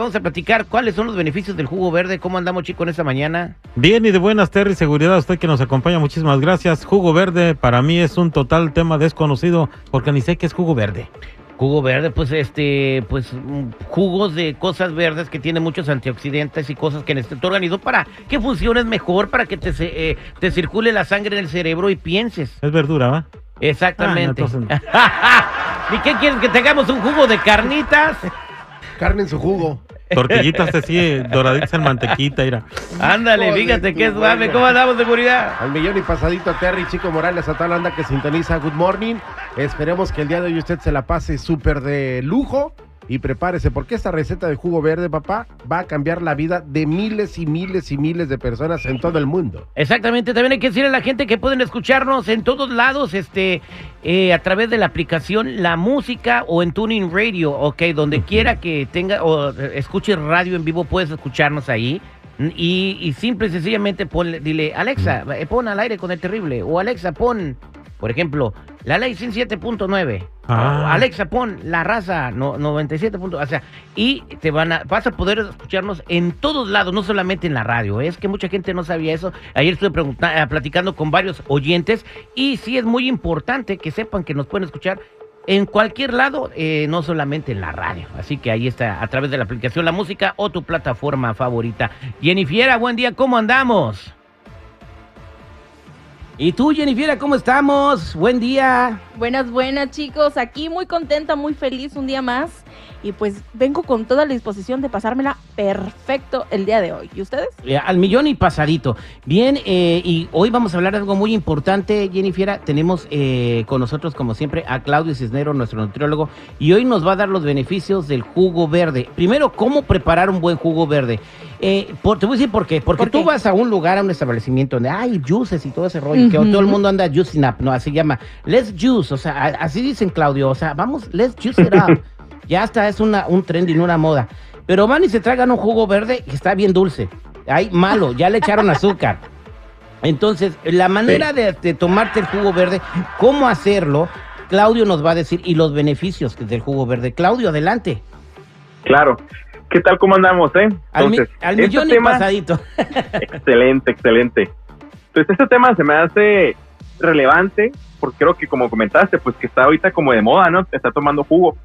vamos a platicar cuáles son los beneficios del jugo verde. ¿Cómo andamos, chicos, en esta mañana? Bien y de buenas, Terry. Seguridad a usted que nos acompaña. Muchísimas gracias. Jugo verde para mí es un total tema desconocido porque ni sé qué es jugo verde. Jugo verde, pues este, pues mm, jugos de cosas verdes que tienen muchos antioxidantes y cosas que necesita tu organismo para que funciones mejor, para que te, se- eh, te circule la sangre en el cerebro y pienses. Es verdura, ¿va? Exactamente. Ah, no, entonces ¿Y qué quieres? ¿Que tengamos un jugo de carnitas? Carne en su jugo. Tortillitas así, doraditas en mantequita, mira. Ándale, fíjate qué suave. ¿Cómo andamos de seguridad? Al millón y pasadito Terry, Chico Morales, a tal anda que sintoniza Good Morning. Esperemos que el día de hoy usted se la pase súper de lujo y prepárese porque esta receta de jugo verde, papá, va a cambiar la vida de miles y miles y miles de personas en todo el mundo. Exactamente, también hay que decirle a la gente que pueden escucharnos en todos lados, este, eh, a través de la aplicación La Música o en Tuning Radio, ok, donde quiera que tenga o eh, escuche radio en vivo, puedes escucharnos ahí. Y, y simple y sencillamente ponle- dile, Alexa, eh, pon al aire con el terrible, o Alexa, pon, por ejemplo, la ley 107.9. Ah. Alexa, pon la raza no, 97. punto- O sea, y te van a, vas a poder escucharnos en todos lados, no solamente en la radio. ¿eh? Es que mucha gente no sabía eso. Ayer estuve eh, platicando con varios oyentes y sí es muy importante que sepan que nos pueden escuchar en cualquier lado, eh, no solamente en la radio. Así que ahí está, a través de la aplicación La Música o tu plataforma favorita. Jennifiera, buen día, ¿cómo andamos? ¿Y tú, Jennifiera, cómo estamos? Buen día. Buenas, buenas chicos, aquí muy contenta, muy feliz un día más y pues vengo con toda la disposición de pasármela perfecto el día de hoy. ¿Y ustedes? Eh, al millón y pasadito. Bien, eh, y hoy vamos a hablar de algo muy importante, Jennifer. Tenemos eh, con nosotros, como siempre, a Claudio Cisnero, nuestro nutriólogo, y hoy nos va a dar los beneficios del jugo verde. Primero, ¿cómo preparar un buen jugo verde? Eh, por- te voy a decir por qué. Porque ¿Por tú vas a un lugar, a un establecimiento donde hay juices y todo ese rollo, que todo el mundo anda juicing up, ¿no? Así llama. Let's juice, o sea, así dicen Claudio, o sea, vamos, let's juice it up. ya hasta es una, un trending, una moda. Pero van y se tragan un jugo verde que está bien dulce. Ay, malo, ya le echaron azúcar. Entonces, la manera de, de tomarte el jugo verde, cómo hacerlo, Claudio nos va a decir y los beneficios del jugo verde. Claudio, adelante. Claro. ¿Qué tal? ¿Cómo andamos, eh? Al, mi- Entonces, al este millón y tema, pasadito. excelente, excelente. Pues este tema se me hace relevante porque creo que como comentaste, pues que está ahorita como de moda, ¿no? Está tomando jugo.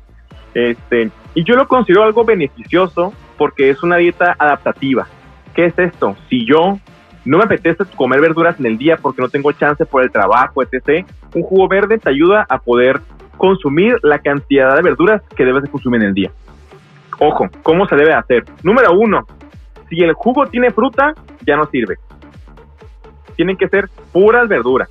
Este, y yo lo considero algo beneficioso porque es una dieta adaptativa. ¿Qué es esto? Si yo no me apetece comer verduras en el día porque no tengo chance por el trabajo, etc., un jugo verde te ayuda a poder consumir la cantidad de verduras que debes de consumir en el día. Ojo, ¿cómo se debe hacer? Número uno, si el jugo tiene fruta, ya no sirve. Tienen que ser puras verduras,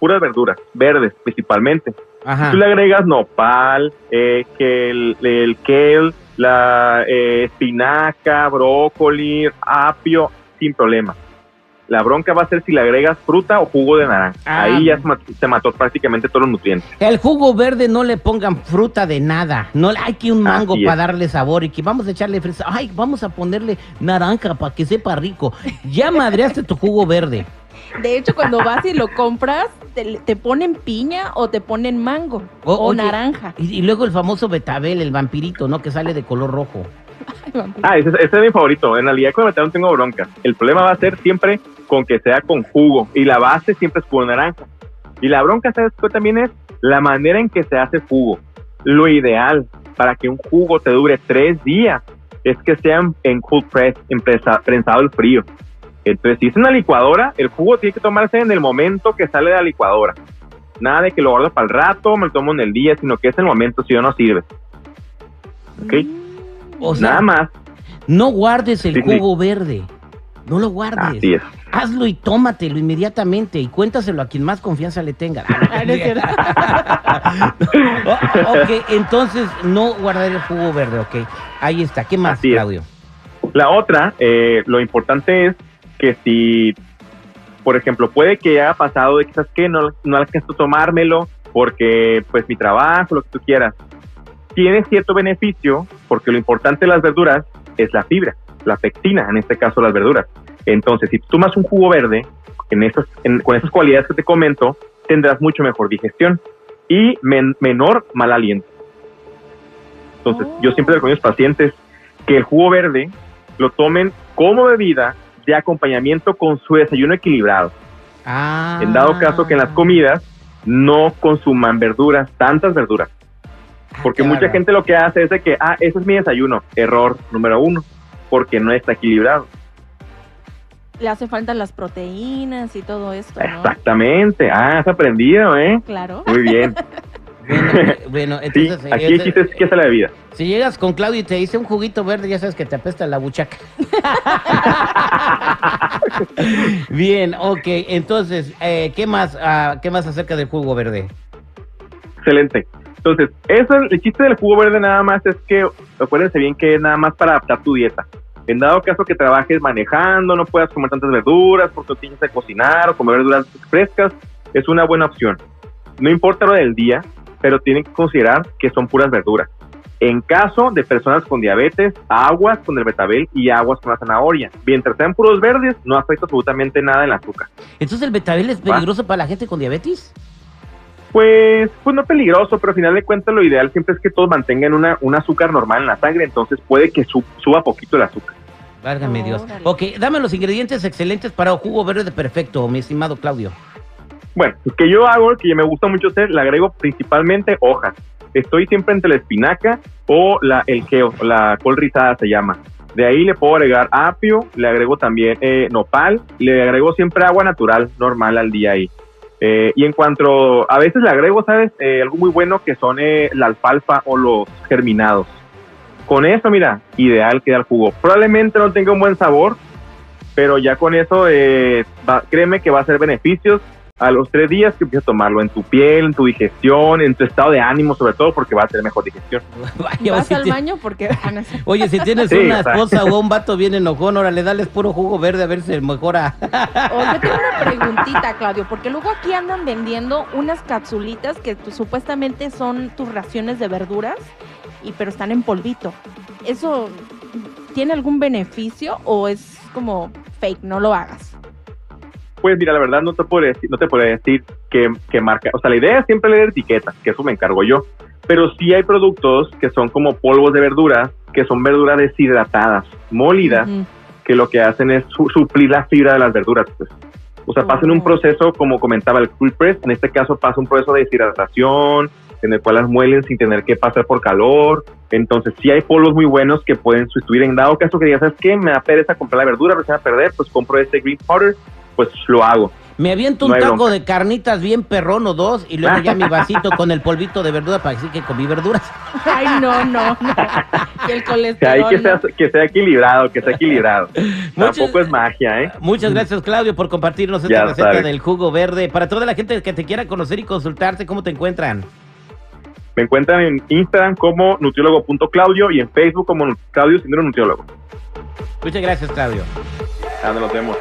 puras verduras, verdes principalmente. Ajá. Tú le agregas nopal, eh, que el, el kale, la eh, espinaca, brócoli, apio, sin problema. La bronca va a ser si le agregas fruta o jugo de naranja. Ah. Ahí ya se mató, se mató prácticamente todos los nutrientes. El jugo verde no le pongan fruta de nada. No, hay que un mango para darle sabor y que vamos a echarle fresa. Ay, vamos a ponerle naranja para que sepa rico. Ya madreaste tu jugo verde. De hecho, cuando vas y lo compras, te, te ponen piña o te ponen mango O- o, oye, naranja. Y, y luego el famoso betabel, el vampirito, ¿no? Que sale de color rojo. Ay. Ah, ese, ese es mi favorito. En realidad con el metal no tengo bronca. El problema va a ser siempre con que sea con jugo. Y la base siempre es jugo de naranja. Y la bronca, ¿sabes qué también es? La manera en que se hace jugo. Lo ideal para que un jugo te dure tres días es que sea en- cold press, en presa- prensado al frío. Entonces, si es una licuadora, el jugo tiene que tomarse en el momento que sale de la licuadora. Nada de que lo guardo para el rato, me lo tomo en el día, sino que es el momento, si no, no sirve. ¿Ok? O sea, Nada más. no guardes el Sí, sí. jugo verde. No lo guardes. Así es. Hazlo y tómatelo inmediatamente y cuéntaselo a quien más confianza le tenga. Oh, ok, entonces no guardar el jugo verde, ok. Ahí está. ¿Qué más, Así es. Claudio? La otra, eh, lo importante es que si, por ejemplo, puede que haya pasado de quizás que no, no alcanzo a tomármelo porque pues mi trabajo, lo que tú quieras, tiene cierto beneficio porque lo importante de las verduras es la fibra, la pectina, en este caso las verduras. Entonces, si tú tomas un jugo verde en esas, en- con esas cualidades que te comento, tendrás mucho mejor digestión y men- menor mal aliento. Entonces, yo siempre le recomiendo a los pacientes que el jugo verde lo tomen como bebida de acompañamiento con su desayuno equilibrado. Ah. En dado caso que en las comidas no consuman verduras, tantas verduras. Ah, Porque mucha gente lo que hace es de que, ah, ese es mi desayuno. Error número uno, porque no está equilibrado. Le hace falta las proteínas y todo esto, ¿no? Exactamente. Ah, has aprendido, ¿eh? Claro. Muy bien. Bueno, bueno, Sí, entonces. aquí eh, el chiste es que es la bebida. Si llegas con Claudio y te dice un juguito verde, ya sabes que te apesta la buchaca. Bien, ok. Entonces, eh, ¿qué más ah, qué más acerca del jugo verde? Excelente. Entonces, eso, el chiste del jugo verde nada más es que, acuérdense bien que es nada más para adaptar tu dieta. En dado caso que trabajes manejando, no puedas comer tantas verduras porque tienes que cocinar o comer verduras frescas, es una buena opción. No importa lo del día, pero tienen que considerar que son puras verduras. En caso de personas con diabetes, aguas con el betabel y aguas con la zanahoria. Mientras sean puros verdes, no afecta absolutamente nada el azúcar. Entonces, ¿el betabel es Va. peligroso para la gente con diabetes? Pues, pues no peligroso, pero al final de cuentas lo ideal siempre es que todos mantengan una, un azúcar normal en la sangre, entonces puede que su- suba poquito el azúcar. Válgame Dios. Órale. Ok, dame los ingredientes excelentes para un jugo verde perfecto, mi estimado Claudio. Bueno, lo que yo hago, que me gusta mucho hacer, le agrego principalmente hojas. Estoy siempre entre la espinaca o la, el geo, la col rizada se llama. De ahí le puedo agregar apio, le agrego también eh, nopal, le agrego siempre agua natural, normal al día ahí. Eh, y en cuanto, a veces le agrego, ¿sabes? Eh, algo muy bueno que son eh, la alfalfa o los germinados. Con eso, mira, ideal queda el jugo. Probablemente no tenga un buen sabor, pero ya con eso, eh, va- créeme que va a ser beneficios a los tres días que empieces a tomarlo en tu piel, en tu digestión, en tu estado de ánimo, sobre todo porque va a tener mejor digestión. Vaya, Vas si al baño porque van a hacer- Oye, si tienes Sí, una exacto. esposa o un vato bien enojón, órale, dales puro jugo verde a ver si mejora. Oye, tengo una preguntita, Claudio, porque luego aquí andan vendiendo unas capsulitas que supuestamente son tus raciones de verduras, y pero están en polvito. ¿Eso tiene algún beneficio o es como fake? No lo hagas. Pues mira, la verdad no te puedo decir, no te puedo decir qué, qué marca. O sea, la idea es siempre leer etiquetas, que eso me encargo yo. Pero sí hay productos que son como polvos de verduras, que son verduras deshidratadas, molidas, Ujú. que lo que hacen es su- suplir la fibra de las verduras. Pues. O sea, pasan un proceso, como comentaba el cool press, en este caso pasa un proceso de deshidratación, en el cual las muelen sin tener que pasar por calor. Entonces, sí hay polvos muy buenos que pueden sustituir. En dado caso que digas, ¿sabes qué? Me da pereza comprar la verdura, pero se va a perder, pues compro este green powder, pues lo hago. Me aviento un No taco bronca. de carnitas bien perrón o dos y luego ya mi vasito con el polvito de verdura para decir que comí verduras. Ay, no, no, el Que, hay colesterol. que, sea, ¿no? que sea equilibrado, que sea equilibrado. Muchas- Tampoco es magia, ¿eh? Muchas gracias, Claudio, por compartirnos esta Ya receta sabes. del jugo verde. Para toda la gente que te quiera conocer y consultarte, ¿cómo te encuentran? Me encuentran en Instagram como nutriólogo.claudio y en Facebook como Claudio Sindro Nutriólogo. Muchas gracias, Claudio. Ah, nos vemos.